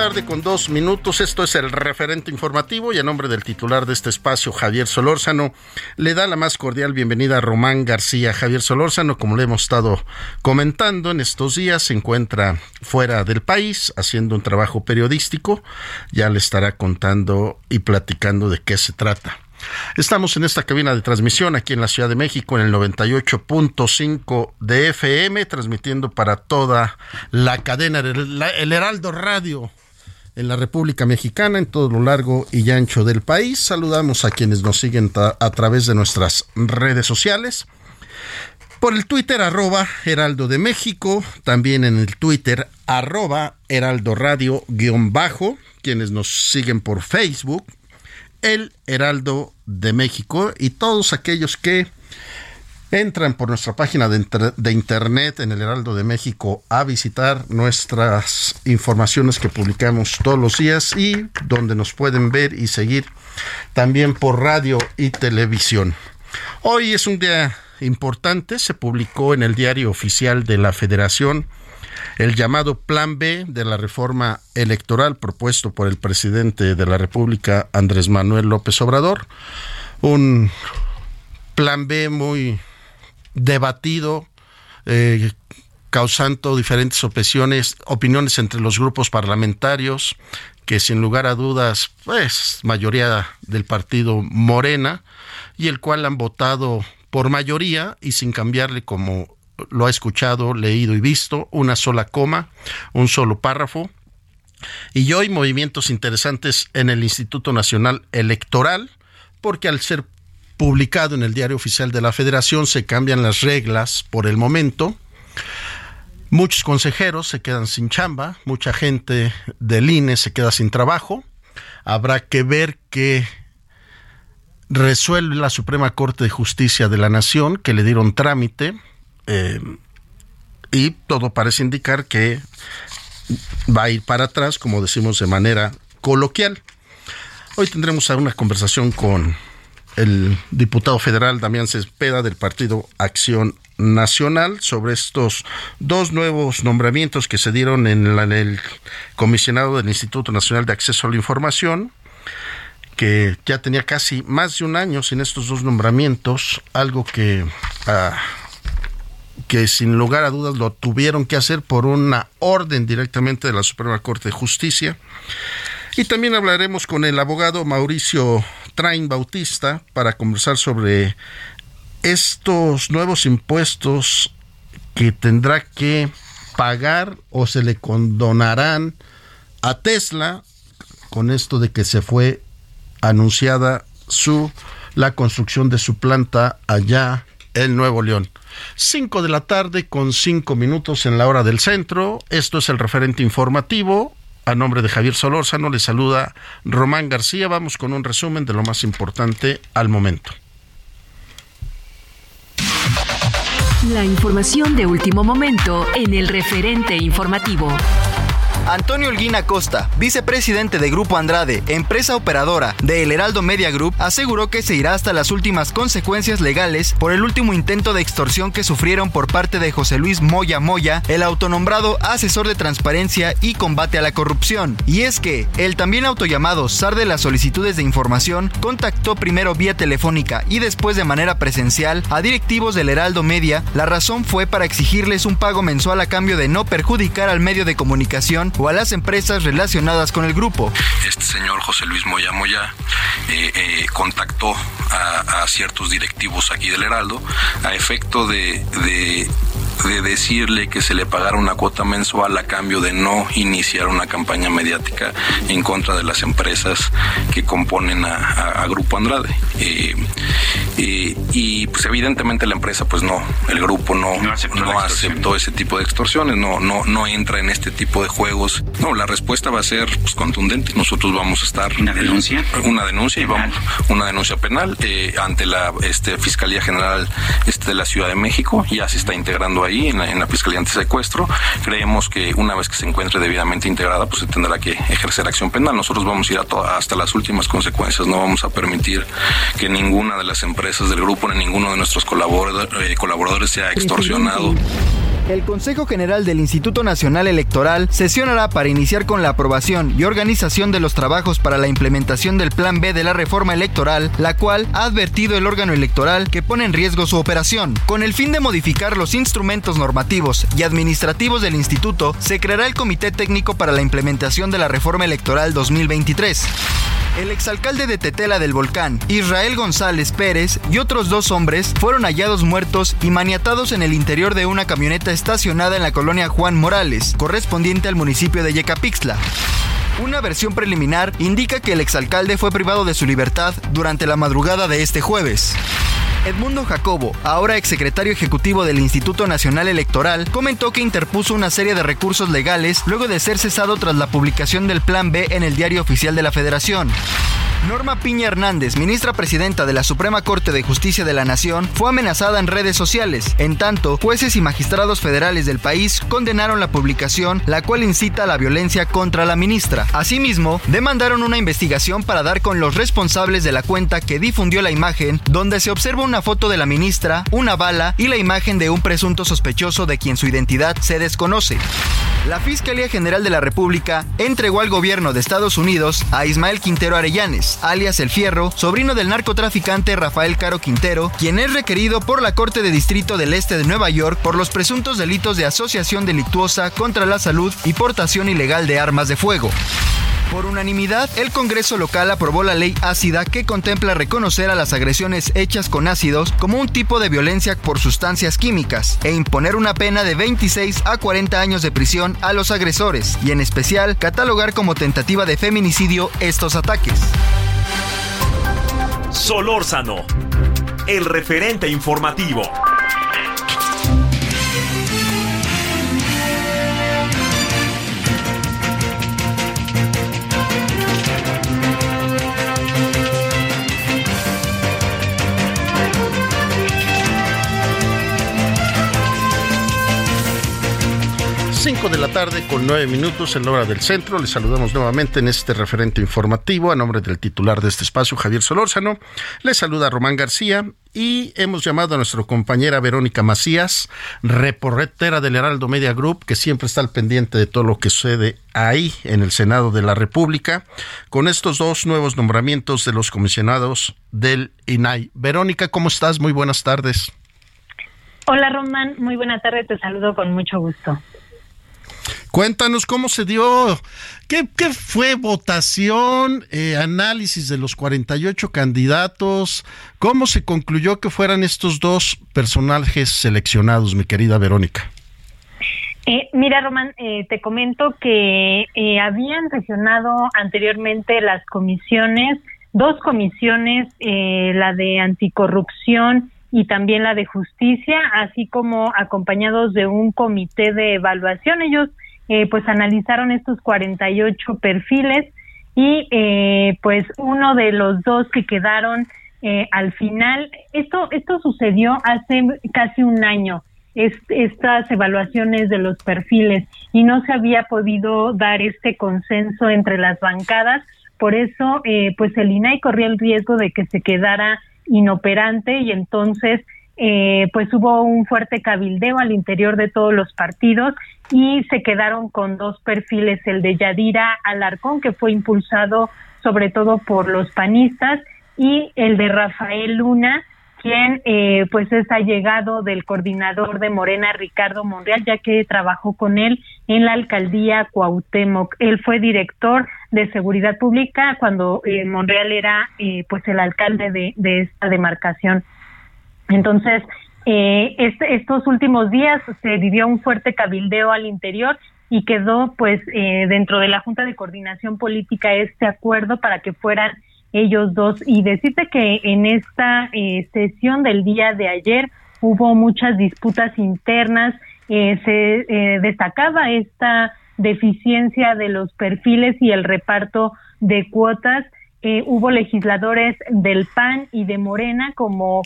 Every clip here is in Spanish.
Tarde con dos minutos. Esto es el referente informativo y a nombre del titular de este espacio, Javier Solórzano, le da la más cordial bienvenida a Román García. Javier Solórzano, como le hemos estado comentando en estos días, se encuentra fuera del país haciendo un trabajo periodístico. Ya le estará contando y platicando de qué se trata. Estamos en esta cabina de transmisión aquí en la Ciudad de México en el 98.5 de FM, transmitiendo para toda la cadena, el Heraldo Radio en la República Mexicana, en todo lo largo y ancho del país. Saludamos a quienes nos siguen a través de nuestras redes sociales. Por el Twitter arroba Heraldo de México, también en el Twitter arroba Heraldo Radio guion bajo, quienes nos siguen por Facebook, el Heraldo de México y todos aquellos que entran por nuestra página de, internet en el Heraldo de México a visitar nuestras informaciones que publicamos todos los días y donde nos pueden ver y seguir también por radio y televisión. Hoy es un día importante, se publicó en el diario oficial de la Federación el llamado Plan B de la reforma electoral propuesto por el presidente de la República, Andrés Manuel López Obrador. Un Plan B muy debatido, eh, causando diferentes opiniones, opiniones entre los grupos parlamentarios, que sin lugar a dudas, pues, mayoría del partido Morena, y el cual han votado por mayoría y sin cambiarle como lo ha escuchado, leído y visto, una sola coma, un solo párrafo. Y hoy movimientos interesantes en el Instituto Nacional Electoral, porque al ser publicado en el Diario Oficial de la Federación se cambian las reglas por el momento. Muchos consejeros se quedan sin chamba, mucha gente del INE se queda sin trabajo. Habrá que ver qué resuelve la Suprema Corte de Justicia de la Nación, que le dieron trámite eh, y todo parece indicar que va a ir para atrás, como decimos de manera coloquial. Hoy tendremos una conversación con el diputado federal Damián Cespeda del Partido Acción Nacional sobre estos dos nuevos nombramientos que se dieron en, el comisionado del Instituto Nacional de Acceso a la Información, que ya tenía casi más de un año sin estos dos nombramientos, algo que ah, que sin lugar a dudas lo tuvieron que hacer por una orden directamente de la Suprema Corte de Justicia. Y también hablaremos con el abogado Mauricio Train Bautista para conversar sobre estos nuevos impuestos que tendrá que pagar o se le condonarán a Tesla con esto de que se fue anunciada su la construcción de su planta allá en Nuevo León. Cinco de la tarde con cinco minutos en la hora del centro. Esto es el referente informativo. A nombre de Javier Solórzano le saluda Román García. Vamos con un resumen de lo más importante al momento. La información de último momento en el referente informativo. Antonio Olguín Costa, vicepresidente de Grupo Andrade, empresa operadora de El Heraldo Media Group, aseguró que se irá hasta las últimas consecuencias legales por el último intento de extorsión que sufrieron por parte de José Luis Moya Moya, el autonombrado asesor de transparencia y combate a la corrupción. Y es que el también autollamado SAR de las solicitudes de información contactó primero vía telefónica y después de manera presencial a directivos del Heraldo Media. La razón fue para exigirles un pago mensual a cambio de no perjudicar al medio de comunicación o a las empresas relacionadas con el grupo. Este señor José Luis Moya Moya eh, eh, contactó a, ciertos directivos aquí del Heraldo a efecto de, de, decirle que se le pagara una cuota mensual a cambio de no iniciar una campaña mediática en contra de las empresas que componen a, Grupo Andrade. Eh, y pues evidentemente la empresa pues no, el grupo no, no aceptó, ese tipo de extorsiones, no, no, no entra en este tipo de juegos. No, la respuesta va a ser pues, contundente. Nosotros vamos a estar una denuncia, una denuncia y vamos una denuncia penal eh, ante la este, Fiscalía General este, de la Ciudad de México. Ya se está integrando ahí en la, en la Fiscalía Antisecuestro. Creemos que una vez que se encuentre debidamente integrada, pues se tendrá que ejercer acción penal. Nosotros vamos a ir a hasta las últimas consecuencias. No vamos a permitir que ninguna de las empresas del grupo ni ninguno de nuestros colaboradores, eh, colaboradores sea extorsionado. El Consejo General del Instituto Nacional Electoral sesionará para iniciar con la aprobación y organización de los trabajos para la implementación del Plan B de la reforma electoral, la cual ha advertido el órgano electoral que pone en riesgo su operación. Con el fin de modificar los instrumentos normativos y administrativos del instituto, se creará el Comité Técnico para la implementación de la reforma electoral 2023. El exalcalde de Tetela del Volcán, Israel González Pérez, y otros dos hombres fueron hallados muertos y maniatados en el interior de una camioneta estacionada en la colonia Juan Morales, correspondiente al municipio de Yecapixtla. Una versión preliminar indica que el exalcalde fue privado de su libertad durante la madrugada de este jueves. Edmundo Jacobo, ahora exsecretario ejecutivo del Instituto Nacional Electoral, comentó que interpuso una serie de recursos legales luego de ser cesado tras la publicación del Plan B en el Diario Oficial de la Federación. Norma Piña Hernández, ministra presidenta de la Suprema Corte de Justicia de la Nación, fue amenazada en redes sociales. En tanto, jueces y magistrados federales del país condenaron la publicación, la cual incita a la violencia contra la ministra. Asimismo, demandaron una investigación para dar con los responsables de la cuenta que difundió la imagen, donde se observa una foto de la ministra, una bala y la imagen de un presunto sospechoso de quien su identidad se desconoce. La Fiscalía General de la República entregó al gobierno de Estados Unidos a Ismael Quintero Arellanes, alias El Fierro, sobrino del narcotraficante Rafael Caro Quintero, quien es requerido por la Corte de Distrito del Este de Nueva York por los presuntos delitos de asociación delictuosa contra la salud y portación ilegal de armas de fuego. Por unanimidad, el Congreso local aprobó la ley ácida que contempla reconocer a las agresiones hechas con ácidos como un tipo de violencia por sustancias químicas e imponer una pena de 26 a 40 años de prisión a los agresores y en especial catalogar como tentativa de feminicidio estos ataques. Solórzano, el referente informativo. 5 de la tarde con 9 minutos en la hora del centro. Les saludamos nuevamente en este referente informativo a nombre del titular de este espacio, Javier Solórzano. Les saluda Román García y hemos llamado a nuestra compañera Verónica Macías, reportera del Heraldo Media Group, que siempre está al pendiente de todo lo que sucede ahí en el Senado de la República, con estos dos nuevos nombramientos de los comisionados del INAI. Verónica, ¿cómo estás? Muy buenas tardes. Hola Román, muy buena tarde, te saludo con mucho gusto. Cuéntanos cómo se dio, qué, qué fue votación, eh, análisis de los 48 candidatos, cómo se concluyó que fueran estos dos personajes seleccionados, mi querida Verónica. Eh, mira, Román, eh, te comento que eh, habían sesionado anteriormente las comisiones, dos comisiones, la de anticorrupción y también la de justicia, así como acompañados de un comité de evaluación. Ellos pues analizaron estos 48 perfiles y pues uno de los dos que quedaron al final, esto, esto sucedió hace casi un año estas evaluaciones de los perfiles y no se había podido dar este consenso entre las bancadas. Por eso, eh, pues el INAI corría el riesgo de que se quedara inoperante y entonces eh, pues hubo un fuerte cabildeo al interior de todos los partidos y se quedaron con dos perfiles, el de Yadira Alarcón, que fue impulsado sobre todo por los panistas, y el de Rafael Luna, quien eh, pues es allegado del coordinador de Morena, Ricardo Monreal, ya que trabajó con él en la alcaldía Cuauhtémoc. Él fue director de seguridad pública cuando eh, Monreal era eh, pues el alcalde de, de esta demarcación. Entonces, eh, este, estos últimos días se vivió un fuerte cabildeo al interior y quedó pues eh, dentro de la Junta de Coordinación Política este acuerdo para que fueran ellos dos. Y decirte que en esta eh, sesión del día de ayer hubo muchas disputas internas, eh, se eh, destacaba esta deficiencia de los perfiles y el reparto de cuotas. Hubo legisladores del PAN y de Morena como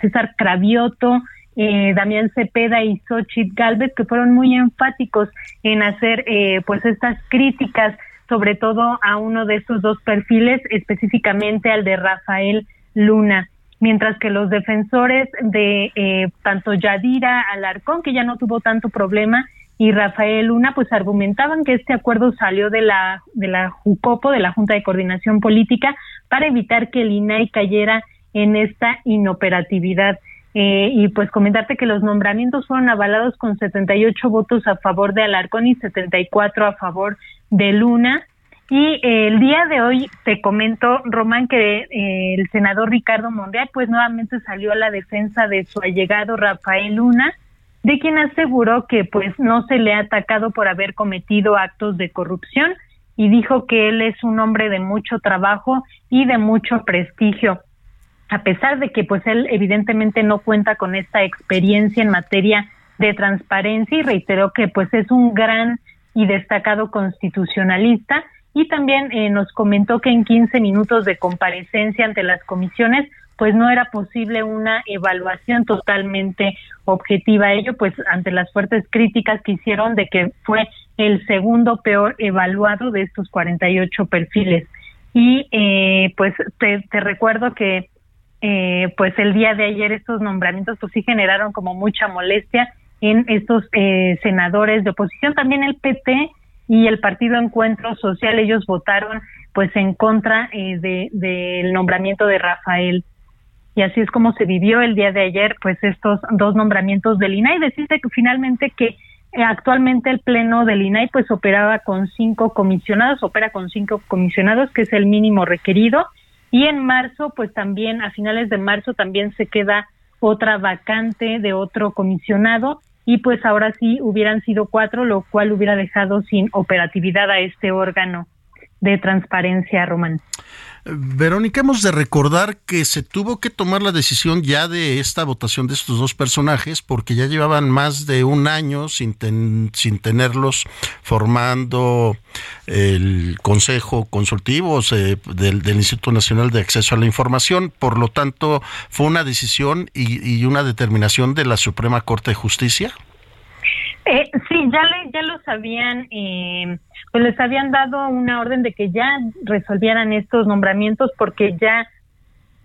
César Cravioto, Damián Cepeda y Xochitl Galvez, que fueron muy enfáticos en hacer pues estas críticas sobre todo a uno de estos dos perfiles, específicamente al de Rafael Luna, mientras que los defensores de eh, tanto Yadira Alarcón, que ya no tuvo tanto problema, y Rafael Luna, pues argumentaban que este acuerdo salió de la, de la JUCOPO, de la Junta de Coordinación Política, para evitar que el INAI cayera en esta inoperatividad. Eh, y pues comentarte que los nombramientos fueron avalados con 78 votos a favor de Alarcón y 74 a favor de Luna. Y eh, el día de hoy te comento, Román, que eh, el senador Ricardo Monreal pues nuevamente salió a la defensa de su allegado Rafael Luna, de quien aseguró que pues no se le ha atacado por haber cometido actos de corrupción y dijo que él es un hombre de mucho trabajo y de mucho prestigio. A pesar de que pues él evidentemente no cuenta con esta experiencia en materia de transparencia y reiteró que pues es un gran y destacado constitucionalista y también eh, nos comentó que en 15 minutos de comparecencia ante las comisiones pues no era posible una evaluación totalmente objetiva. Ello pues ante las fuertes críticas que hicieron de que fue el segundo peor evaluado de estos 48 perfiles. Y eh, pues te, te recuerdo que eh, pues el día de ayer estos nombramientos pues sí generaron como mucha molestia en estos eh, senadores de oposición, también el PT y el Partido Encuentro Social, ellos votaron pues en contra eh, de del nombramiento de Rafael. Y así es como se vivió el día de ayer pues estos dos nombramientos del INAI. Decirte que finalmente que eh, actualmente el pleno del INAI pues operaba con cinco comisionados, opera con cinco comisionados, que es el mínimo requerido y en marzo, pues también, a finales de marzo, también se queda otra vacante de otro comisionado y pues ahora sí hubieran sido cuatro, lo cual hubiera dejado sin operatividad a este órgano de transparencia, Román. Verónica, hemos de recordar que se tuvo que tomar la decisión ya de esta votación de estos dos personajes porque ya llevaban más de un año sin, sin tenerlos formando el Consejo Consultivo del, Instituto Nacional de Acceso a la Información. Por lo tanto, fue una decisión y, y una determinación de la Suprema Corte de Justicia. Eh, sí, ya, le, ya los habían, eh, pues les habían dado una orden de que ya resolvieran estos nombramientos porque ya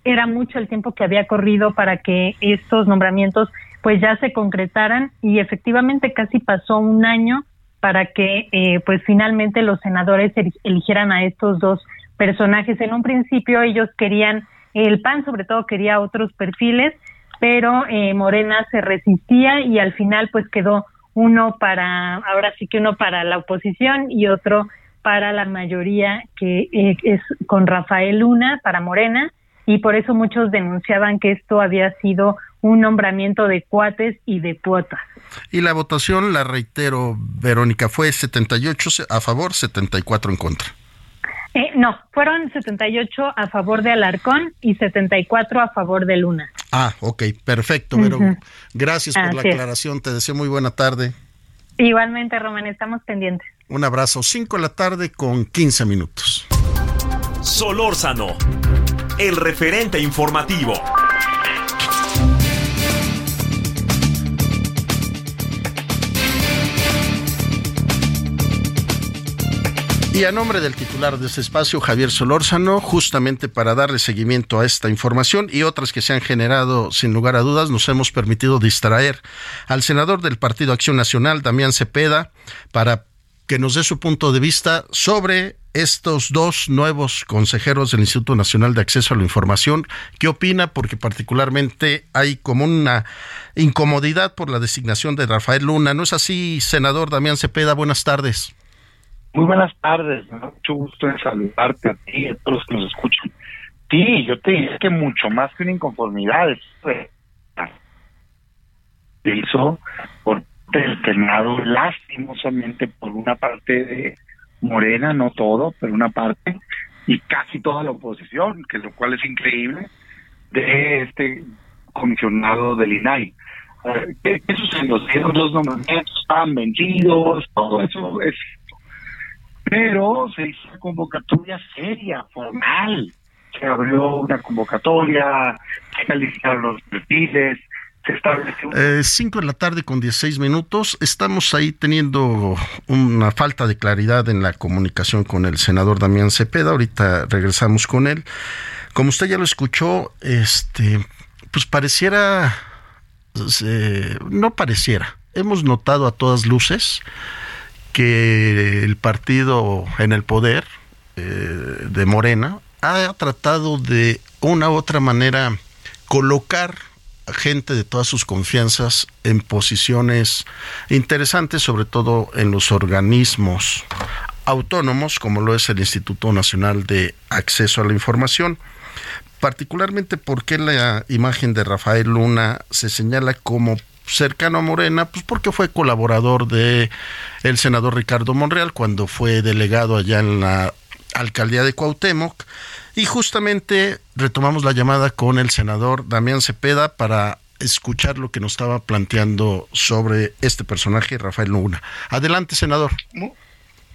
era mucho el tiempo que había corrido para que estos nombramientos pues ya se concretaran y efectivamente casi pasó un año para que eh, pues finalmente los senadores eligieran a estos dos personajes. En un principio ellos querían, el PAN sobre todo quería otros perfiles, pero eh, Morena se resistía y al final pues quedó uno para, ahora sí que uno para la oposición y otro para la mayoría que eh, es con Rafael Luna para Morena y por eso muchos denunciaban que esto había sido un nombramiento de cuates y de cuotas. Y la votación, la reitero, Verónica, fue 78 a favor, 74 en contra. Eh, no, fueron 78 a favor de Alarcón y 74 a favor de Luna. Ah, ok, perfecto, Vero. Gracias por la aclaración, te deseo muy buena tarde. Igualmente, Román, estamos pendientes. Un abrazo, 5 de la tarde con 15 minutos. Solórzano, el referente informativo. Y a nombre del titular de este espacio, Javier Solórzano, justamente para darle seguimiento a esta información y otras que se han generado sin lugar a dudas, nos hemos permitido distraer al senador del Partido Acción Nacional, Damián Cepeda, para que nos dé su punto de vista sobre estos dos nuevos consejeros del Instituto Nacional de Acceso a la Información. ¿Qué opina? Porque particularmente hay como una incomodidad por la designación de Rafael Luna. ¿No es así, senador Damián Cepeda? Buenas tardes. Muy buenas tardes, mucho gusto en saludarte a ti y a todos los que nos escuchan. Sí, yo te dije que mucho más que una inconformidad se hizo por el Senado lastimosamente por una parte de Morena, no todo, pero una parte, y casi toda la oposición, que lo cual es increíble, de este comisionado del INAI. ¿Qué, qué sucedió? Los nombramientos estaban vendidos, todo eso es pero se hizo una convocatoria seria, formal. Se abrió una convocatoria, se calificaron los perfiles, se estableció... Eh, cinco de la tarde con 16 minutos. Estamos ahí teniendo una falta de claridad en la comunicación con el senador Damián Cepeda. Ahorita regresamos con él. Como usted ya lo escuchó, este, pues pareciera, no pareciera. Hemos notado a todas luces que el partido en el poder eh, de Morena ha tratado de una u otra manera colocar a gente de todas sus confianzas en posiciones interesantes, sobre todo en los organismos autónomos, como lo es el Instituto Nacional de Acceso a la Información. Particularmente porque la imagen de Rafael Luna se señala como cercano a Morena, pues porque fue colaborador de el senador Ricardo Monreal cuando fue delegado allá en la alcaldía de Cuauhtémoc y justamente retomamos la llamada con el senador Damián Cepeda para escuchar lo que nos estaba planteando sobre este personaje Rafael Luna. Adelante, senador.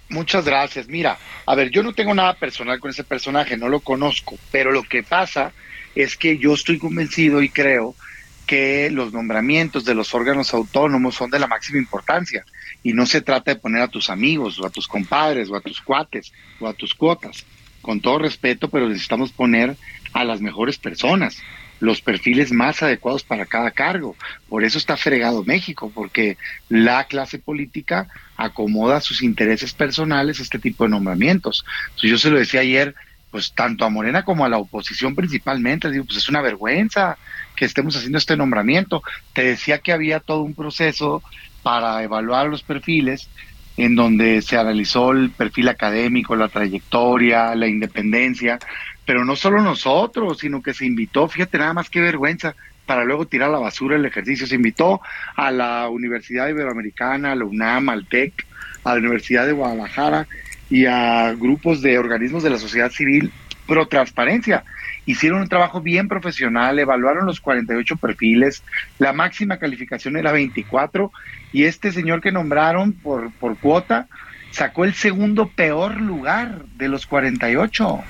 Muchas gracias. Mira, a ver, yo no tengo nada personal con ese personaje, no lo conozco, pero lo que pasa es que yo estoy convencido y creo que los nombramientos de los órganos autónomos son de la máxima importancia y no se trata de poner a tus amigos o a tus compadres o a tus cuates o a tus cuotas. Con todo respeto, pero necesitamos poner a las mejores personas, los perfiles más adecuados para cada cargo. Por eso está fregado México, porque la clase política acomoda sus intereses personales este tipo de nombramientos. Entonces, yo se lo decía ayer, pues tanto a Morena como a la oposición principalmente, digo, pues es una vergüenza que estemos haciendo este nombramiento. Te decía que había todo un proceso para evaluar los perfiles en donde se analizó el perfil académico, la trayectoria, la independencia, pero no solo nosotros, sino que se invitó, fíjate nada más qué vergüenza, para luego tirar a la basura el ejercicio. Se invitó a la Universidad Iberoamericana, a la UNAM, al TEC, a la Universidad de Guadalajara y a grupos de organismos de la sociedad civil pro transparencia hicieron un trabajo bien profesional, evaluaron los 48 perfiles, la máxima calificación era 24 y este señor que nombraron por, por cuota sacó el segundo peor lugar de los 48,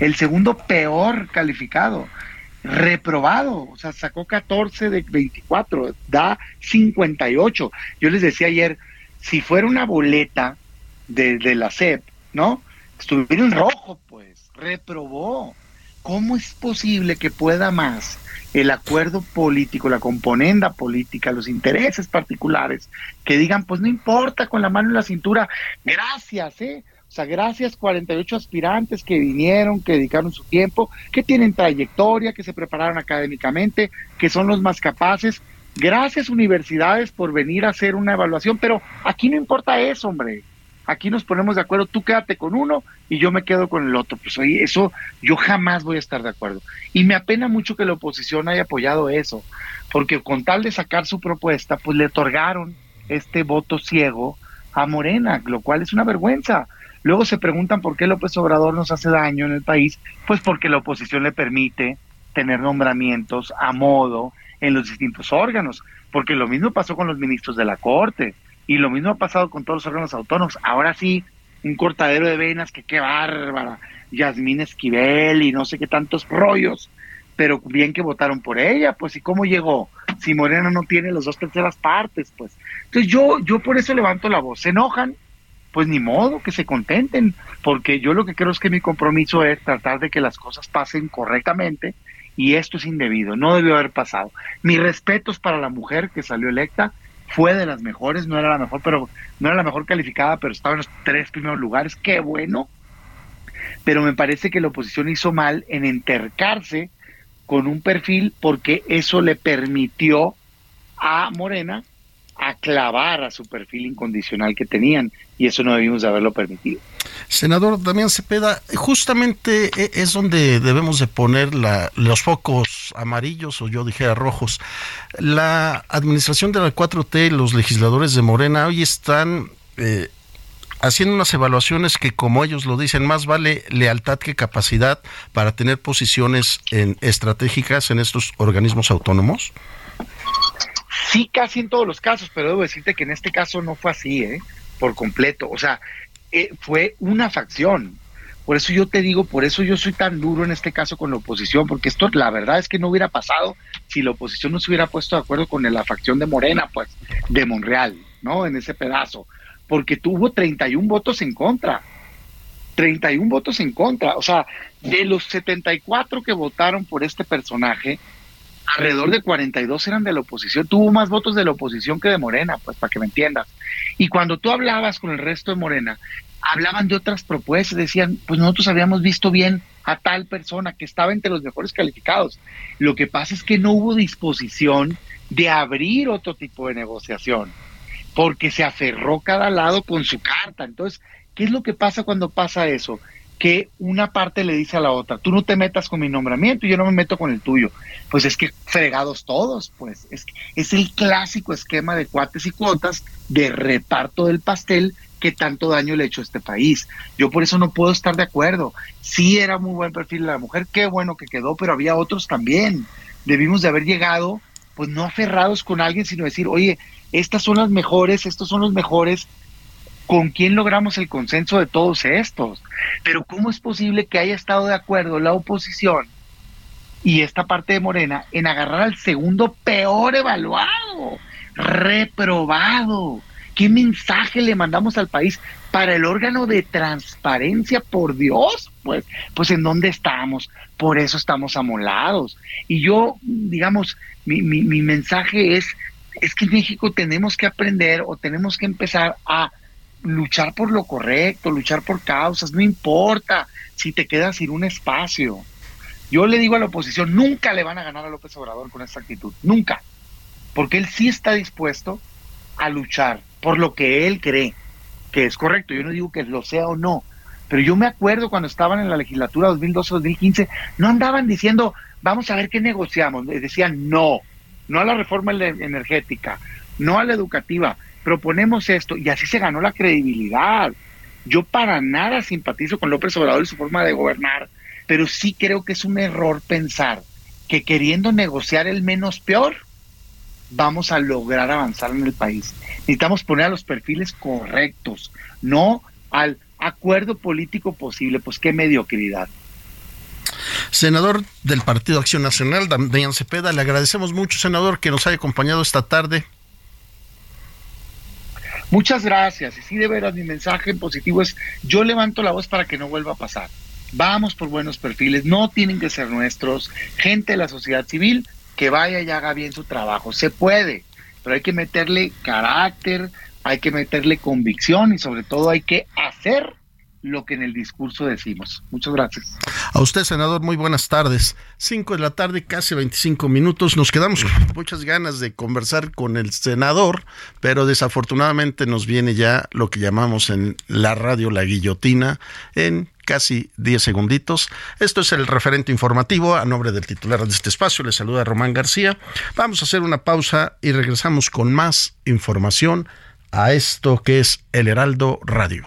el segundo peor calificado, reprobado, o sea, sacó 14 de 24, da 58. Yo les decía ayer, si fuera una boleta de, de la SEP, ¿no? Estuviera en rojo, pues, reprobó. ¿Cómo es posible que pueda más el acuerdo político, la componenda política, los intereses particulares, que digan, pues no importa, con la mano en la cintura, gracias, ¿eh? O sea, gracias 48 aspirantes que vinieron, que dedicaron su tiempo, que tienen trayectoria, que se prepararon académicamente, que son los más capaces. Gracias universidades por venir a hacer una evaluación, pero aquí no importa eso, hombre. Aquí nos ponemos de acuerdo, tú quédate con uno y yo me quedo con el otro. Pues oye, eso yo jamás voy a estar de acuerdo. Y me apena mucho que la oposición haya apoyado eso, porque con tal de sacar su propuesta, pues le otorgaron este voto ciego a Morena, lo cual es una vergüenza. Luego se preguntan por qué López Obrador nos hace daño en el país, pues porque la oposición le permite tener nombramientos a modo en los distintos órganos, porque lo mismo pasó con los ministros de la Corte y lo mismo ha pasado con todos los órganos autónomos. Ahora sí, un cortadero de venas que qué bárbara, Yasmín Esquivel y no sé qué tantos rollos, pero bien que votaron por ella, pues ¿y cómo llegó? Si Morena no tiene las dos terceras partes, pues. Entonces yo, yo por eso levanto la voz. Se enojan, pues ni modo, que se contenten, porque yo lo que creo es que mi compromiso es tratar de que las cosas pasen correctamente y esto es indebido, no debió haber pasado. Mis respetos para la mujer que salió electa, fue de las mejores, no era la mejor, pero no era la mejor calificada, pero estaba en los tres primeros lugares, qué bueno. Pero me parece que la oposición hizo mal en entercarse con un perfil porque eso le permitió a Morena a clavar a su perfil incondicional que tenían y eso no debimos de haberlo permitido. Senador Damián Cepeda, justamente e, es donde debemos de poner la, los focos amarillos o yo dijera rojos. La administración de la 4T, los legisladores de Morena hoy están eh, haciendo unas evaluaciones que, como ellos lo dicen, más vale lealtad que capacidad para tener posiciones en, estratégicas en estos organismos autónomos. Sí, casi en todos los casos, pero debo decirte que en este caso no fue así, ¿eh? Por completo. O sea, eh, fue una facción. Por eso yo te digo, por eso yo soy tan duro en este caso con la oposición, porque esto la verdad es que no hubiera pasado si la oposición no se hubiera puesto de acuerdo con la facción de Morena, pues, de Monreal, ¿no? En ese pedazo, porque tuvo 31 votos en contra. 31 votos en contra. O sea, de los 74 que votaron por este personaje, alrededor de 42 eran de la oposición. Tuvo más votos de la oposición que de Morena, pues para que me entiendas. Y cuando tú hablabas con el resto de Morena, hablaban de otras propuestas, decían, pues nosotros habíamos visto bien a tal persona que estaba entre los mejores calificados. Lo que pasa es que no hubo disposición de abrir otro tipo de negociación, porque se aferró cada lado con su carta. Entonces, ¿qué es lo que pasa cuando pasa eso? Que una parte le dice a la otra, tú no te metas con mi nombramiento y yo no me meto con el tuyo. Pues es que fregados todos, pues es, es el clásico esquema de cuates y cuotas de reparto del pastel que tanto daño le ha hecho a este país. Yo por eso no puedo estar de acuerdo. Sí era muy buen perfil de la mujer, qué bueno que quedó, pero había otros también. Debimos de haber llegado, pues no aferrados con alguien, sino decir, oye, estas son las mejores, estos son los mejores, ¿Con quién logramos el consenso de todos estos? Pero ¿cómo es posible que haya estado de acuerdo la oposición y esta parte de Morena en agarrar al segundo peor evaluado, reprobado? ¿Qué mensaje le mandamos al país para el órgano de transparencia? Por Dios, pues, pues en dónde estamos. Por eso estamos amolados. Y yo, digamos, mi, mi, mi mensaje es, es que en México tenemos que aprender o tenemos que empezar a luchar por lo correcto, luchar por causas, no importa si te quedas sin un espacio. Yo le digo a la oposición, nunca le van a ganar a López Obrador con esta actitud, nunca, porque él sí está dispuesto a luchar por lo que él cree que es correcto. Yo no digo que lo sea o no, pero yo me acuerdo cuando estaban en la legislatura 2012-2015, no andaban diciendo, vamos a ver qué negociamos, decían no, no a la reforma energética, no a la educativa, proponemos esto y así se ganó la credibilidad. Yo para nada simpatizo con López Obrador y su forma de gobernar, pero sí creo que es un error pensar que queriendo negociar el menos peor, vamos a lograr avanzar en el país. Necesitamos poner a los perfiles correctos, no al acuerdo político posible, pues qué mediocridad. Senador del Partido Acción Nacional, Damián Cepeda, le agradecemos mucho, senador, que nos haya acompañado esta tarde. Muchas gracias. Y sí, de veras, mi mensaje en positivo es, yo levanto la voz para que no vuelva a pasar. Vamos por buenos perfiles, no tienen que ser nuestros, gente de la sociedad civil que vaya y haga bien su trabajo. Se puede, pero hay que meterle carácter, hay que meterle convicción y sobre todo hay que hacer lo que en el discurso decimos. Muchas gracias. A usted, senador, muy buenas tardes. Cinco de la tarde, casi 25 minutos. Nos quedamos con muchas ganas de conversar con el senador, pero desafortunadamente nos viene ya lo que llamamos en la radio la guillotina en casi 10 segunditos. Esto es el referente informativo. A nombre del titular de este espacio, le saluda Román García. Vamos a hacer una pausa y regresamos con más información a esto que es el Heraldo Radio.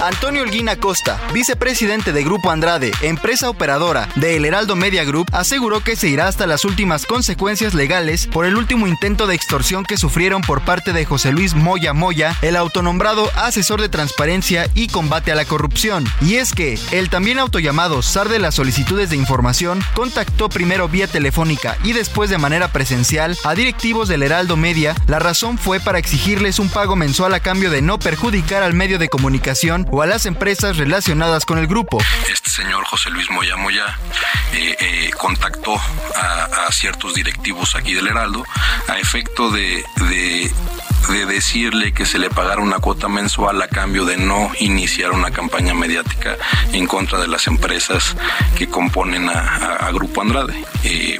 Antonio Holguín Acosta, vicepresidente de Grupo Andrade, empresa operadora de El Heraldo Media Group, aseguró que se irá hasta las últimas consecuencias legales por el último intento de extorsión que sufrieron por parte de José Luis Moya Moya, el autonombrado asesor de transparencia y combate a la corrupción. Y es que el también autollamado SAR de las solicitudes de información contactó primero vía telefónica y después de manera presencial a directivos del Heraldo Media. La razón fue para exigirles un pago mensual a cambio de no perjudicar al medio de comunicación o a las empresas relacionadas con el grupo. Este señor José Luis Moya Moya eh, eh, contactó a, ciertos directivos aquí del Heraldo a efecto de de decirle que se le pagara una cuota mensual a cambio de no iniciar una campaña mediática en contra de las empresas que componen a, a, a Grupo Andrade. Eh,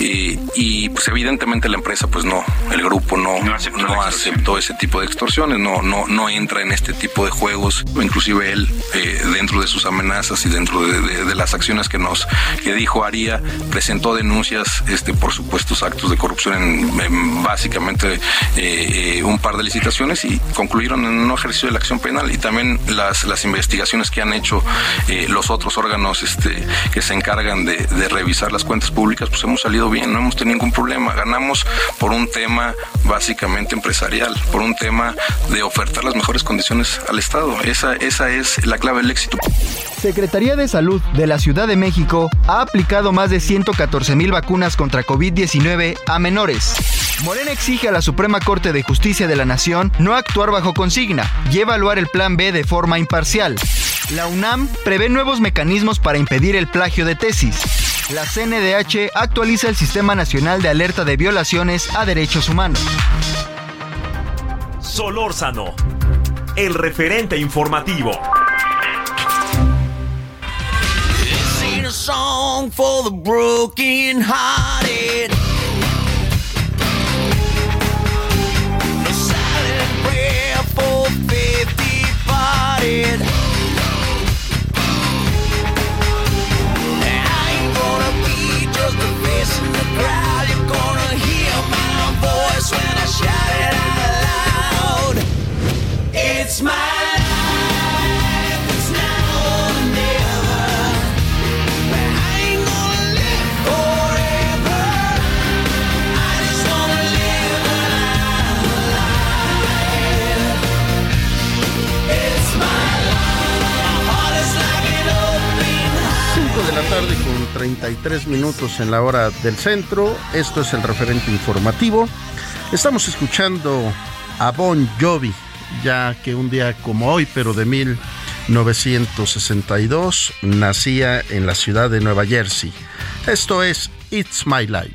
eh, y pues evidentemente la empresa pues no, el grupo no, no, aceptó, no aceptó, ese tipo de extorsiones, no, no, no entra en este tipo de juegos, inclusive él eh, dentro de sus amenazas y dentro de, de, de, las acciones que nos que dijo haría, presentó denuncias este, por supuestos actos de corrupción en, en básicamente eh, un par de licitaciones y concluyeron en un ejercicio de la acción penal y también las, las investigaciones que han hecho eh, los otros órganos este, que se encargan de, de, revisar las cuentas públicas, pues hemos salido bien, no hemos tenido ningún problema. Ganamos por un tema básicamente empresarial, por un tema de ofertar las mejores condiciones al Estado. Esa, esa es la clave del éxito. Secretaría de Salud de la Ciudad de México ha aplicado más de 114 mil vacunas contra COVID-19 a menores. Morena exige a la Suprema Corte de Justicia de la Nación no actuar bajo consigna y evaluar el Plan B de forma imparcial. La UNAM prevé nuevos mecanismos para impedir el plagio de tesis. La CNDH actualiza el Sistema Nacional de Alerta de Violaciones a Derechos Humanos. Solórzano, el referente informativo. song for the broken hearted. I ain't gonna be just a face in the crowd. You're gonna hear my voice when I shout it out loud. It's my tarde con 33 minutos en la hora del centro. Esto es el referente informativo. Estamos escuchando a Bon Jovi, ya que un día como hoy, pero de 1962, nacía en la ciudad de Nueva Jersey. Esto es It's My Life.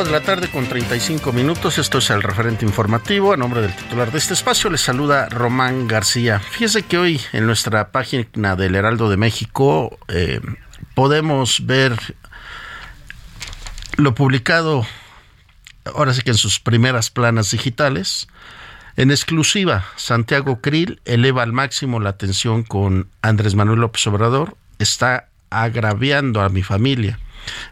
De la tarde con 35 minutos. Esto es el referente informativo. A nombre del titular de este espacio les saluda Román García. Fíjese que hoy en nuestra página del Heraldo de México eh, podemos ver lo publicado ahora sí que en sus primeras planas digitales. En exclusiva, Santiago Krill eleva al máximo la tensión con Andrés Manuel López Obrador. Está agraviando a mi familia.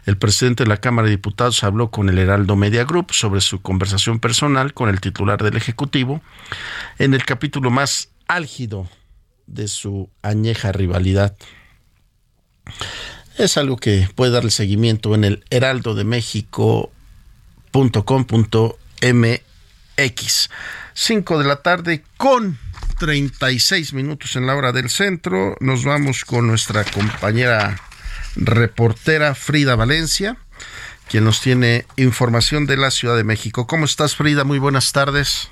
El presidente de la Cámara de Diputados habló con el Heraldo Media Group sobre su conversación personal con el titular del Ejecutivo en el capítulo más álgido de su añeja rivalidad. Es algo que puede darle seguimiento en el heraldodemexico.com.mx. 5 de la tarde con 36 minutos en la hora del centro. Nos vamos con nuestra compañera reportera Frida Valencia, quien nos tiene información de la Ciudad de México. ¿Cómo estás, Frida? Muy buenas tardes.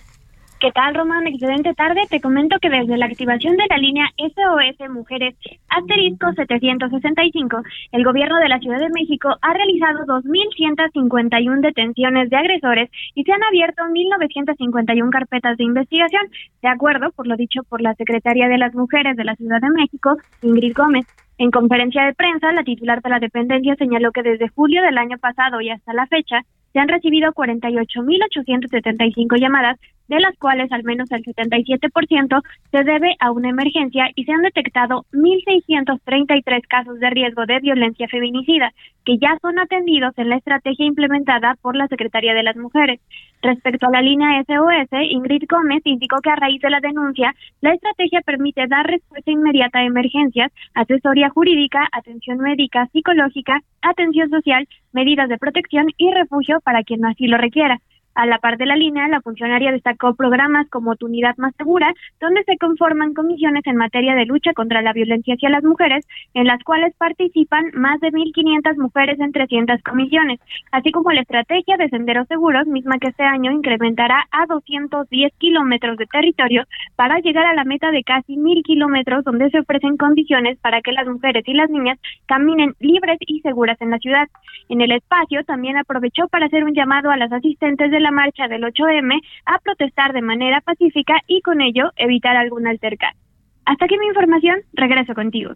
¿Qué tal, Román? Excelente tarde. Te comento que desde la activación de la línea SOS Mujeres asterisco 765, el gobierno de la Ciudad de México ha realizado 2.151 detenciones de agresores y se han abierto 1.951 carpetas de investigación, de acuerdo por lo dicho por la secretaria de las Mujeres de la Ciudad de México, Ingrid Gómez. En conferencia de prensa, la titular de la dependencia señaló que desde julio del año pasado y hasta la fecha se han recibido 48.875 llamadas de las cuales al menos el 77% se debe a una emergencia y se han detectado 1.633 casos de riesgo de violencia feminicida, que ya son atendidos en la estrategia implementada por la Secretaría de las Mujeres. Respecto a la línea SOS, Ingrid Gómez indicó que a raíz de la denuncia, la estrategia permite dar respuesta inmediata a emergencias, asesoría jurídica, atención médica, psicológica, atención social, medidas de protección y refugio para quien así lo requiera. A la par de la línea, la funcionaria destacó programas como Tu Unidad Más Segura, donde se conforman comisiones en materia de lucha contra la violencia hacia las mujeres, en las cuales participan más de 1.500 mujeres en 300 comisiones, así como la estrategia de senderos seguros, misma que este año incrementará a 210 kilómetros de territorio para llegar a la meta de casi 1.000 kilómetros, donde se ofrecen condiciones para que las mujeres y las niñas caminen libres y seguras en la ciudad. En el espacio también aprovechó para hacer un llamado a las asistentes de la marcha del 8M a protestar de manera pacífica y con ello evitar algún altercado. Hasta aquí mi información, regreso contigo.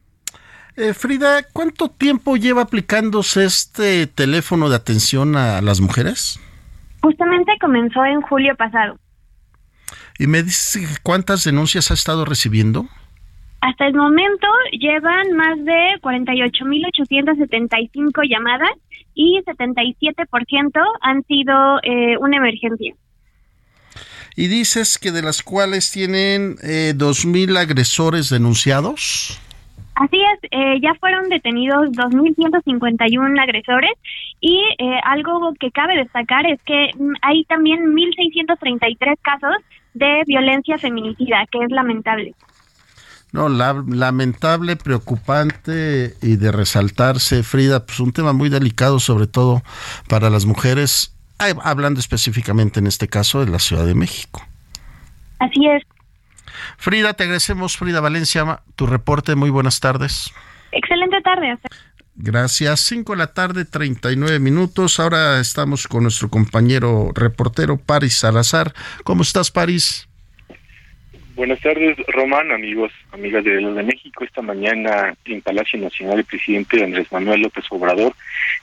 Eh, Frida, ¿cuánto tiempo lleva aplicándose este teléfono de atención a las mujeres? Justamente comenzó en julio pasado. ¿Y me dice cuántas denuncias ha estado recibiendo? Hasta el momento llevan más de 48.875 llamadas y 77% han sido eh, una emergencia. Y dices que de las cuales tienen eh, 2.000 agresores denunciados. Así es, eh, ya fueron detenidos 2.151 agresores y eh, algo que cabe destacar es que mm, hay también 1.633 casos de violencia feminicida, que es lamentable. No, la, lamentable, preocupante y de resaltarse, Frida, pues un tema muy delicado, sobre todo para las mujeres, hablando específicamente en este caso de la Ciudad de México. Así es. Frida, te agradecemos, Frida Valencia, tu reporte. Muy buenas tardes. Excelente tarde. Gracias. 5 de la tarde, 39 minutos. Ahora estamos con nuestro compañero reportero Paris Salazar. ¿Cómo estás, Paris? Buenas tardes, Román, amigos, amigas de de México. Esta mañana en Palacio Nacional el presidente Andrés Manuel López Obrador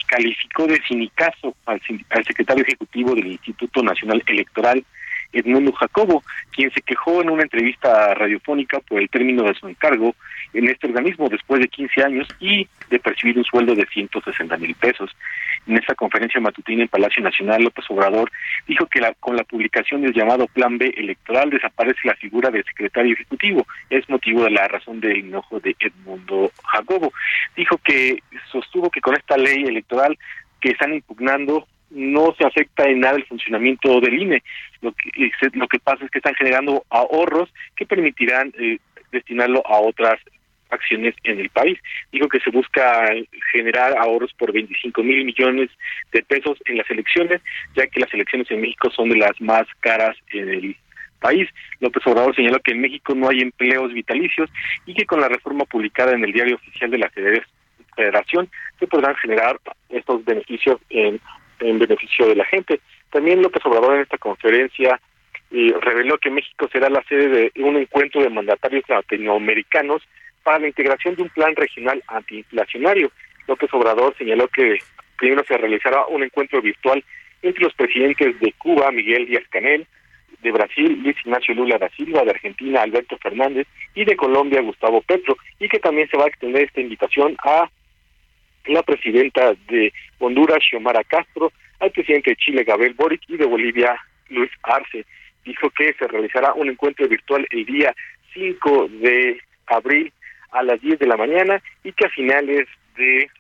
calificó de sinicazo al, al secretario ejecutivo del Instituto Nacional Electoral, Edmundo Jacobo, quien se quejó en una entrevista radiofónica por el término de su encargo en este organismo después de 15 años y de percibir un sueldo de 160 mil pesos. En esa conferencia matutina en Palacio Nacional, López Obrador dijo que la, con la publicación del llamado Plan B electoral desaparece la figura del secretario ejecutivo. Es motivo de la razón del enojo de Edmundo Jacobo. Dijo que sostuvo que con esta ley electoral que están impugnando no se afecta en nada el funcionamiento del INE. Lo que, lo que pasa es que están generando ahorros que permitirán eh, destinarlo a otras acciones en el país. Dijo que se busca generar ahorros por 25 mil millones de pesos en las elecciones, ya que las elecciones en México son de las más caras en el país. López Obrador señaló que en México no hay empleos vitalicios y que con la reforma publicada en el diario oficial de la Federación se podrán generar estos beneficios en, en beneficio de la gente. También López Obrador en esta conferencia eh, reveló que México será la sede de un encuentro de mandatarios latinoamericanos para la integración de un plan regional antiinflacionario. López Obrador señaló que primero se realizará un encuentro virtual entre los presidentes de Cuba, Miguel Díaz Canel, de Brasil, Luis Ignacio Lula da Silva, de Argentina, Alberto Fernández, y de Colombia, Gustavo Petro, y que también se va a extender esta invitación a la presidenta de Honduras, Xiomara Castro, al presidente de Chile, Gabriel Boric, y de Bolivia, Luis Arce. Dijo que se realizará un encuentro virtual el día 5 de abril a las 10 de la mañana y que a finales de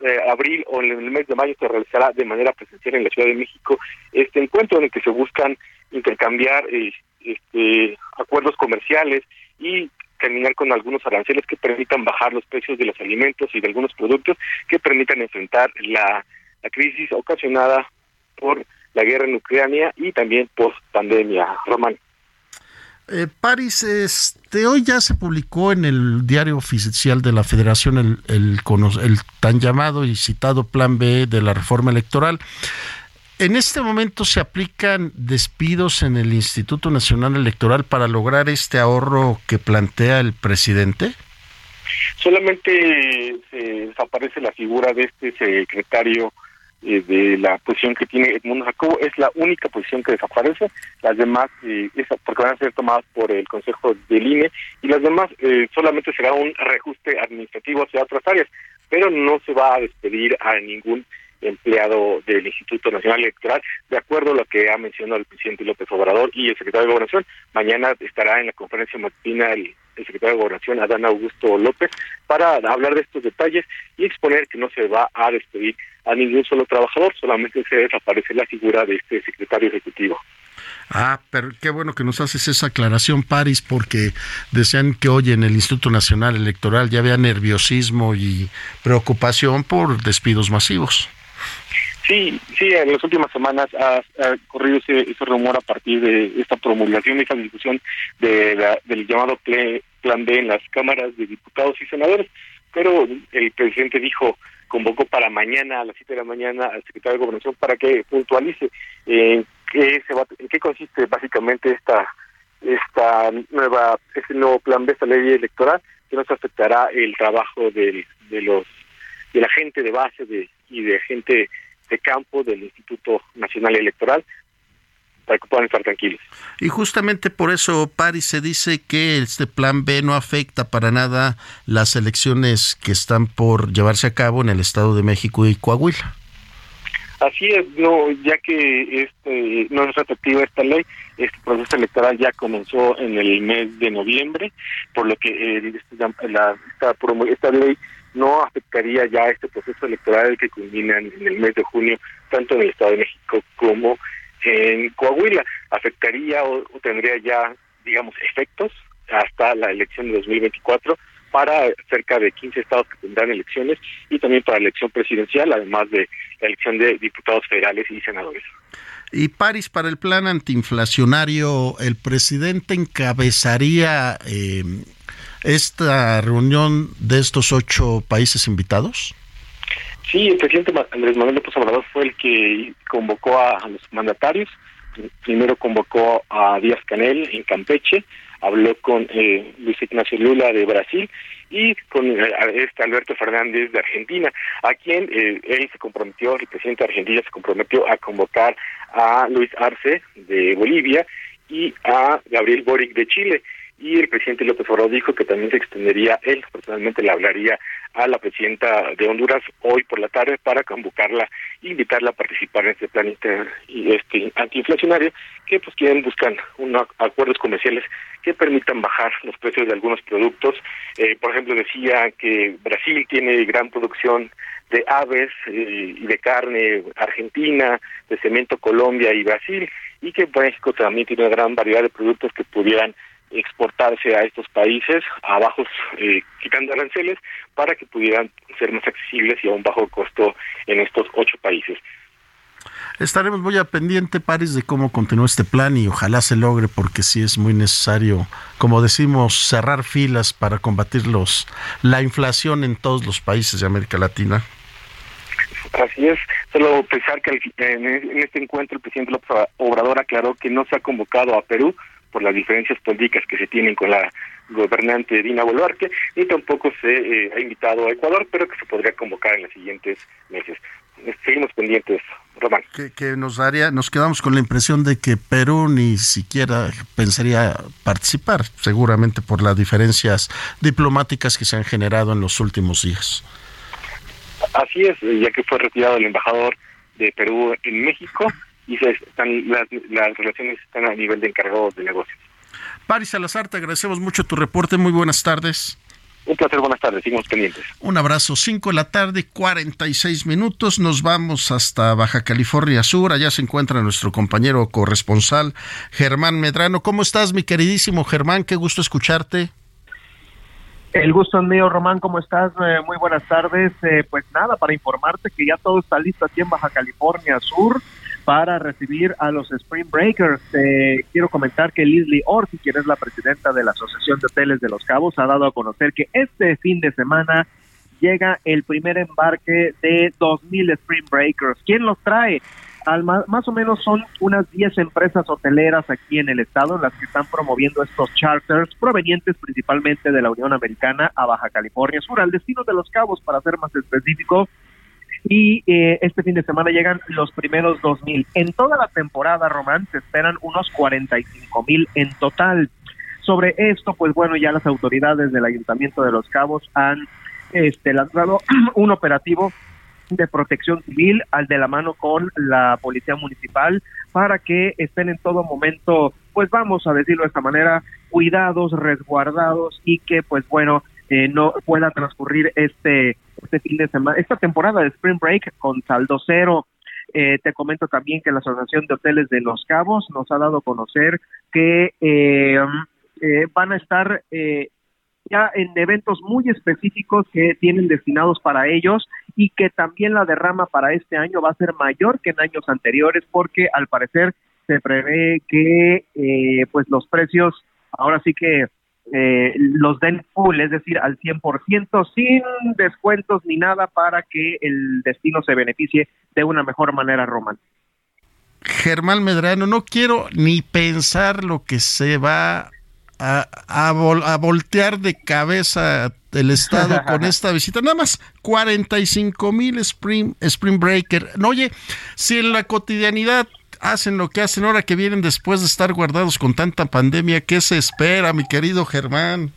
eh, abril o en el mes de mayo se realizará de manera presencial en la Ciudad de México este encuentro en el que se buscan intercambiar eh, este, acuerdos comerciales y terminar con algunos aranceles que permitan bajar los precios de los alimentos y de algunos productos que permitan enfrentar la, la crisis ocasionada por la guerra en Ucrania y también post pandemia. Román. Eh, París, este, hoy ya se publicó en el diario oficial de la Federación el, tan llamado y citado Plan B de la reforma electoral. En este momento se aplican despidos en el Instituto Nacional Electoral para lograr este ahorro que plantea el presidente. Solamente se desaparece la figura de este secretario eh, de la posición que tiene Edmundo Jacobo es la única posición que desaparece, las demás, eh, porque van a ser tomadas por el Consejo del INE, y las demás eh, solamente será un reajuste administrativo hacia otras áreas, pero no se va a despedir a ningún empleado del Instituto Nacional Electoral, de acuerdo a lo que ha mencionado el presidente López Obrador y el secretario de Gobernación. Mañana estará en la conferencia matutina el, el secretario de Gobernación, Adán Augusto López, para hablar de estos detalles y exponer que no se va a despedir a ningún solo trabajador, solamente se desaparece la figura de este secretario ejecutivo. Ah, pero qué bueno que nos haces esa aclaración, París, porque decían que hoy en el Instituto Nacional Electoral ya había nerviosismo y preocupación por despidos masivos. Sí, sí, en las últimas semanas ha, corrido ese, ese, rumor a partir de esta promulgación, esa discusión de la, del llamado Plan B en las cámaras de diputados y senadores, pero el presidente dijo convocó para mañana a las 7 de la mañana al secretario de Gobernación para que puntualice en qué, se va, en qué consiste básicamente esta esta nueva este nuevo plan B, esta ley electoral, que nos afectará el trabajo de, de los de la gente de base de, y de gente de campo del Instituto Nacional Electoral para que puedan estar tranquilos. Y justamente por eso, Paris, se dice que este plan B no afecta para nada las elecciones que están por llevarse a cabo en el Estado de México y Coahuila. Así es, no, ya que este no es efectiva esta ley, este proceso electoral ya comenzó en el mes de noviembre, por lo que eh, la, esta, esta ley no afectaría ya este proceso electoral que culmina en el mes de junio, tanto en el Estado de México como en Coahuila. Afectaría o, tendría ya, digamos, efectos hasta la elección de 2024 para cerca de 15 estados que tendrán elecciones y también para la elección presidencial, además de la elección de diputados federales y senadores. Y París, para el plan antiinflacionario, ¿el presidente encabezaría eh, esta reunión de estos ocho países invitados? Sí, el presidente Andrés Manuel López Obrador fue el que convocó a, los mandatarios. Primero convocó a Díaz Canel en Campeche, habló con eh, Luis Ignacio Lula de Brasil y con eh, este Alberto Fernández de Argentina, a quien eh, él se comprometió, el presidente de Argentina se comprometió a convocar a Luis Arce de Bolivia y a Gabriel Boric de Chile y el presidente López Obrador dijo que también se extendería, él personalmente le hablaría a la presidenta de Honduras hoy por la tarde para convocarla e invitarla a participar en este plan inter, y este antiinflacionario que pues quieren buscar unos acuerdos comerciales que permitan bajar los precios de algunos productos. Eh, por ejemplo, decía que Brasil tiene gran producción de aves eh, y de carne, Argentina, de cemento Colombia y Brasil, y que México también tiene una gran variedad de productos que pudieran exportarse a estos países a bajos, eh, quitando aranceles, para que pudieran ser más accesibles y a un bajo costo en estos ocho países. Estaremos muy a pendiente, Paris, de cómo continúa este plan y ojalá se logre porque sí es muy necesario, como decimos, cerrar filas para combatir los, la inflación en todos los países de América Latina. Así es, solo pensar que en este encuentro el presidente López Obrador aclaró que no se ha convocado a Perú por las diferencias políticas que se tienen con la gobernante Dina Boluarte, ni tampoco se eh, ha invitado a Ecuador, pero que se podría convocar en los siguientes meses. Seguimos pendientes, Román. Que, nos daría, nos quedamos con la impresión de que Perú ni siquiera pensaría participar, seguramente por las diferencias diplomáticas que se han generado en los últimos días. Así es, ya que fue retirado el embajador de Perú en México y se están, las, las relaciones están a nivel de encargados de negocios. Paris Salazar, te agradecemos mucho tu reporte. Muy buenas tardes. Un placer, buenas tardes, seguimos pendientes. Un abrazo, 5 de la tarde, 46 minutos. Nos vamos hasta Baja California Sur. Allá se encuentra nuestro compañero corresponsal Germán Medrano. ¿Cómo estás, mi queridísimo Germán? Qué gusto escucharte. El gusto es mío, Román, ¿cómo estás? Eh, muy buenas tardes. Eh, pues nada, para informarte que ya todo está listo aquí en Baja California Sur para recibir a los Spring Breakers. Eh, quiero comentar que Leslie Orsi, quien es la presidenta de la Asociación de Hoteles de Los Cabos, ha dado a conocer que este fin de semana llega el primer embarque de 2.000 Spring Breakers. ¿Quién los trae? Al más, más, o menos son unas 10 empresas hoteleras aquí en el estado las que están promoviendo estos charters provenientes principalmente de la Unión Americana a Baja California Sur, al destino de Los Cabos, para ser más específico, y eh, este fin de semana llegan los primeros 2.000. En toda la temporada, Román, se esperan unos 45 mil en total. Sobre esto, pues bueno, ya las autoridades del Ayuntamiento de Los Cabos han este, lanzado un operativo de protección civil al de la mano con la policía municipal para que estén en todo momento, pues vamos a decirlo de esta manera, cuidados, resguardados y que pues bueno, eh, no pueda transcurrir este este fin de semana, esta temporada de Spring Break con saldo cero. Eh, te comento también que la Asociación de Hoteles de Los Cabos nos ha dado a conocer que eh, eh, van a estar ya en eventos muy específicos que tienen destinados para ellos y que también la derrama para este año va a ser mayor que en años anteriores porque al parecer se prevé que pues los precios ahora sí que eh, los den full, es decir, al 100%, sin descuentos ni nada para que el destino se beneficie de una mejor manera, Román. Germán Medrano, no quiero ni pensar lo que se va a, a, voltear de cabeza el Estado con esta visita. Nada más 45 mil Spring, Spring Breaker. No, oye, si en la cotidianidad hacen lo que hacen ahora que vienen después de estar guardados con tanta pandemia. ¿Qué se espera, mi querido Germán?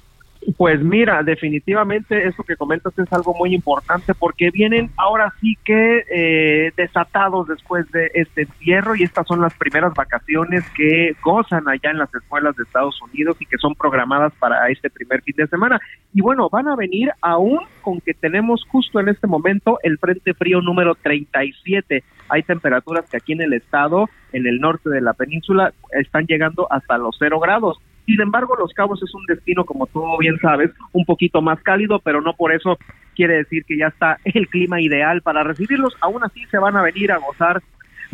Pues mira, definitivamente eso que comentas es algo muy importante porque vienen ahora sí que eh, desatados después de este encierro y estas son las primeras vacaciones que gozan allá en las escuelas de Estados Unidos y que son programadas para este primer fin de semana. Y bueno, van a venir aún con que tenemos justo en este momento el Frente Frío número 37. Hay temperaturas que aquí en el estado, en el norte de la península, están llegando hasta los cero grados sin embargo, Los Cabos es un destino, como tú bien sabes, un poquito más cálido, pero no por eso quiere decir que ya está el clima ideal para recibirlos. Aún así se van a venir a gozar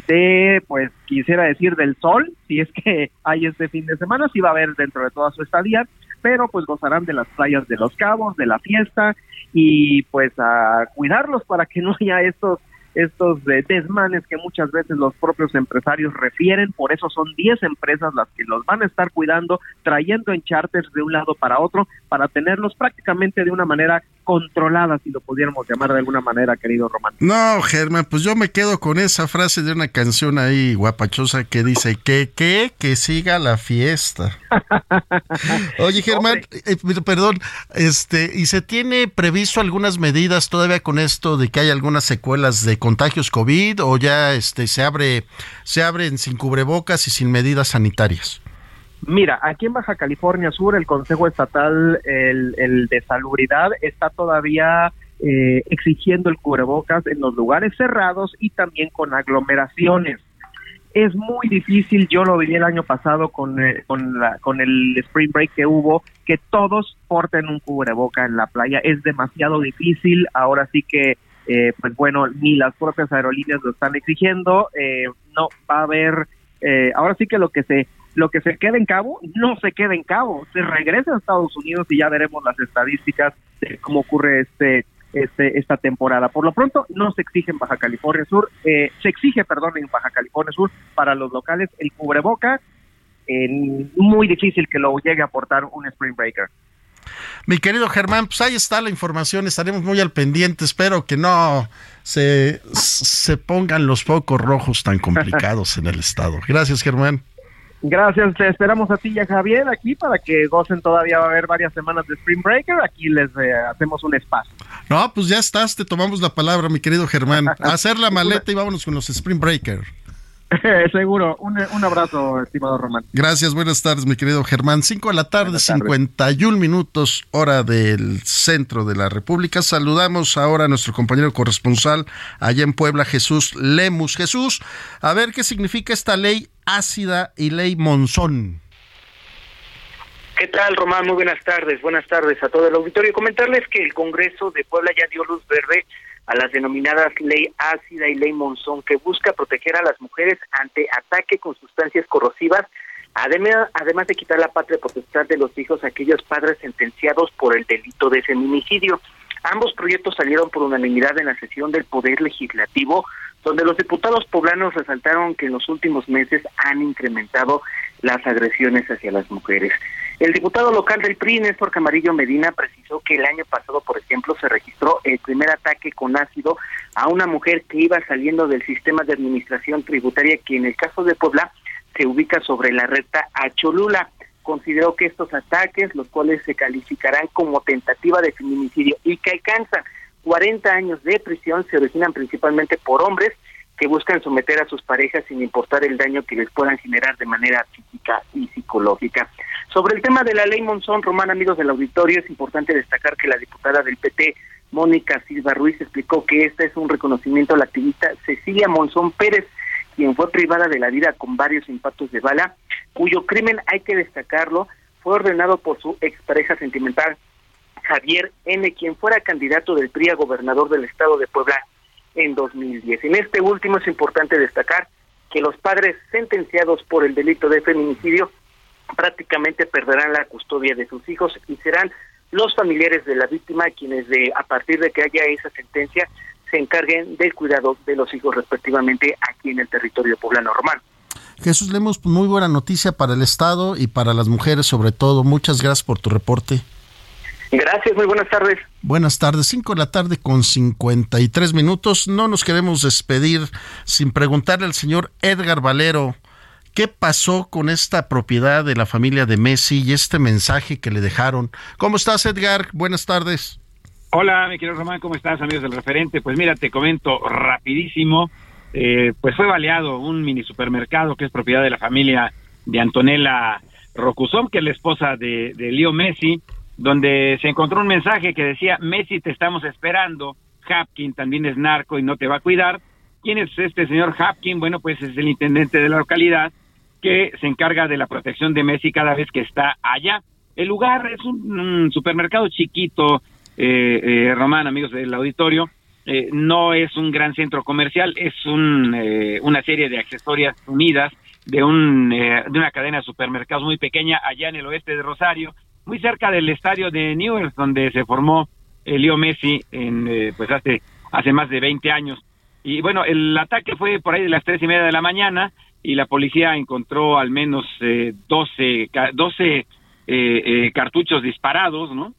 de, pues quisiera decir, del sol, si es que hay este fin de semana, sí va a haber dentro de toda su estadía, pero pues gozarán de las playas de Los Cabos, de la fiesta y pues a cuidarlos para que no haya estos estos eh, desmanes que muchas veces los propios empresarios refieren, por eso son 10 empresas las que los van a estar cuidando, trayendo en charters de un lado para otro, para tenerlos prácticamente de una manera controlada, si lo pudiéramos llamar de alguna manera, querido Román. No, Germán, pues yo me quedo con esa frase de una canción ahí guapachosa que dice que, que, que siga la fiesta. Oye, Germán, eh, perdón, este, ¿y se tiene previsto algunas medidas todavía con esto de que hay algunas secuelas de contagios COVID o ya este se abre, se abren sin cubrebocas y sin medidas sanitarias? Mira, aquí en Baja California Sur el Consejo Estatal de Salubridad está todavía eh, exigiendo el cubrebocas en los lugares cerrados y también con aglomeraciones. Es muy difícil, yo lo viví el año pasado con, eh, con, la, con el spring break que hubo, que todos porten un cubreboca en la playa. Es demasiado difícil, ahora sí que, eh, pues bueno, ni las propias aerolíneas lo están exigiendo, eh, no va a haber, eh, ahora sí que lo que se lo que se queda en cabo no se queda en cabo, se regresa a Estados Unidos y ya veremos las estadísticas de cómo ocurre este, este esta temporada. Por lo pronto no se exige en Baja California Sur, eh, se exige, perdón, en Baja California Sur para los locales el cubreboca, eh, muy difícil que lo llegue a aportar un Spring Breaker. Mi querido Germán, pues ahí está la información, estaremos muy al pendiente, espero que no se, se pongan los focos rojos tan complicados en el estado. Gracias, Germán. Gracias, te esperamos a ti y a Javier aquí para que gocen todavía, va a haber varias semanas de Spring Breaker, aquí les eh, hacemos un espacio. No, pues ya estás, te tomamos la palabra, mi querido Germán. Hacer la maleta y vámonos con los Spring Breaker. Seguro, un, un abrazo, estimado Román. Gracias, buenas tardes, mi querido Germán. Cinco de la tarde, 51 minutos, hora del centro de la República. Saludamos ahora a nuestro compañero corresponsal allá en Puebla, Jesús Lemus. Jesús, a ver qué significa esta ley ácida y ley Monzón. ¿Qué tal, Román? Muy buenas tardes. Buenas tardes a todo el auditorio. Comentarles que el Congreso de Puebla ya dio luz verde a las denominadas ley ácida y ley monzón que busca proteger a las mujeres ante ataque con sustancias corrosivas, además, además de quitar la patria potestad de los hijos a aquellos padres sentenciados por el delito de feminicidio. Ambos proyectos salieron por unanimidad en la sesión del Poder Legislativo, donde los diputados poblanos resaltaron que en los últimos meses han incrementado las agresiones hacia las mujeres. El diputado local del PRI, Néstor Camarillo Medina, precisó que el año pasado, por ejemplo, se registró el primer ataque con ácido a una mujer que iba saliendo del sistema de administración tributaria, que en el caso de Puebla se ubica sobre la recta a Cholula. Consideró que estos ataques, los cuales se calificarán como tentativa de feminicidio y que alcanzan 40 años de prisión, se originan principalmente por hombres que buscan someter a sus parejas sin importar el daño que les puedan generar de manera física y psicológica. Sobre el tema de la ley Monzón, Román, amigos del auditorio, es importante destacar que la diputada del PT, Mónica Silva Ruiz, explicó que este es un reconocimiento a la activista Cecilia Monzón Pérez, quien fue privada de la vida con varios impactos de bala, cuyo crimen, hay que destacarlo, fue ordenado por su expareja sentimental, Javier N., quien fuera candidato del PRI a gobernador del estado de Puebla en 2010. En este último es importante destacar que los padres sentenciados por el delito de feminicidio prácticamente perderán la custodia de sus hijos y serán los familiares de la víctima quienes de a partir de que haya esa sentencia se encarguen del cuidado de los hijos respectivamente aquí en el territorio poblano romano. Jesús Lemos, pues, muy buena noticia para el Estado y para las mujeres sobre todo. Muchas gracias por tu reporte. Gracias, muy buenas tardes. Buenas tardes, 5 de la tarde con 53 minutos. No nos queremos despedir sin preguntarle al señor Edgar Valero qué pasó con esta propiedad de la familia de Messi y este mensaje que le dejaron. ¿Cómo estás, Edgar? Buenas tardes. Hola, mi querido Román, ¿cómo estás, amigos del referente? Pues mira, te comento rapidísimo. Eh, pues fue baleado un mini supermercado que es propiedad de la familia de Antonella Rocusón, que es la esposa de, de Leo Messi donde se encontró un mensaje que decía, Messi te estamos esperando, Hapkin también es narco y no te va a cuidar. ¿Quién es este señor Hapkin? Bueno, pues es el intendente de la localidad que se encarga de la protección de Messi cada vez que está allá. El lugar es un, supermercado chiquito, eh, eh, Román, amigos del auditorio, eh, no es un gran centro comercial, es un, eh, una serie de accesorias unidas de, un, eh, de una cadena de supermercados muy pequeña allá en el oeste de Rosario, muy cerca del estadio de Newell's, donde se formó el Leo Messi en, eh, pues hace, hace más de 20 años. Y bueno, el ataque fue por ahí de las tres y media de la mañana y la policía encontró al menos eh, 12, ca- 12 eh, eh, cartuchos disparados, ¿no?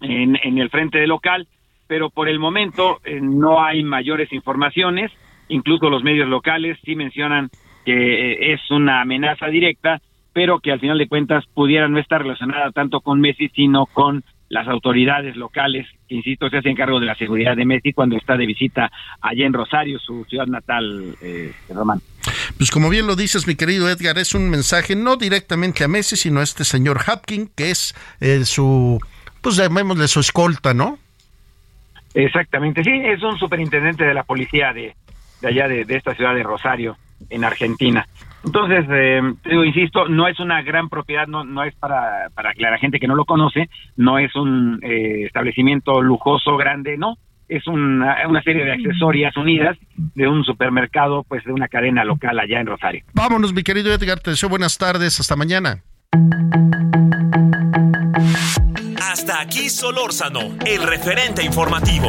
en, en el frente del local, pero por el momento eh, no hay mayores informaciones, incluso los medios locales sí mencionan que eh, es una amenaza directa, pero que al final de cuentas pudiera no estar relacionada tanto con Messi, sino con las autoridades locales, que insisto, se hacen cargo de la seguridad de Messi cuando está de visita allá en Rosario, su ciudad natal, eh, Román. Pues como bien lo dices, mi querido Edgar, es un mensaje no directamente a Messi, sino a este señor Hapkin, que es eh, su, pues llamémosle su escolta, ¿no? Exactamente, sí, es un superintendente de la policía de, de allá de, de esta ciudad de Rosario, en Argentina. Entonces, eh, digo, insisto, no es una gran propiedad, no, no es para, para la gente que no lo conoce, no es un eh, establecimiento lujoso, grande, no, es una, una serie de accesorias unidas de un supermercado, pues de una cadena local allá en Rosario. Vámonos, mi querido Edgar, te deseo buenas tardes, hasta mañana. Hasta aquí Solórzano, el referente informativo.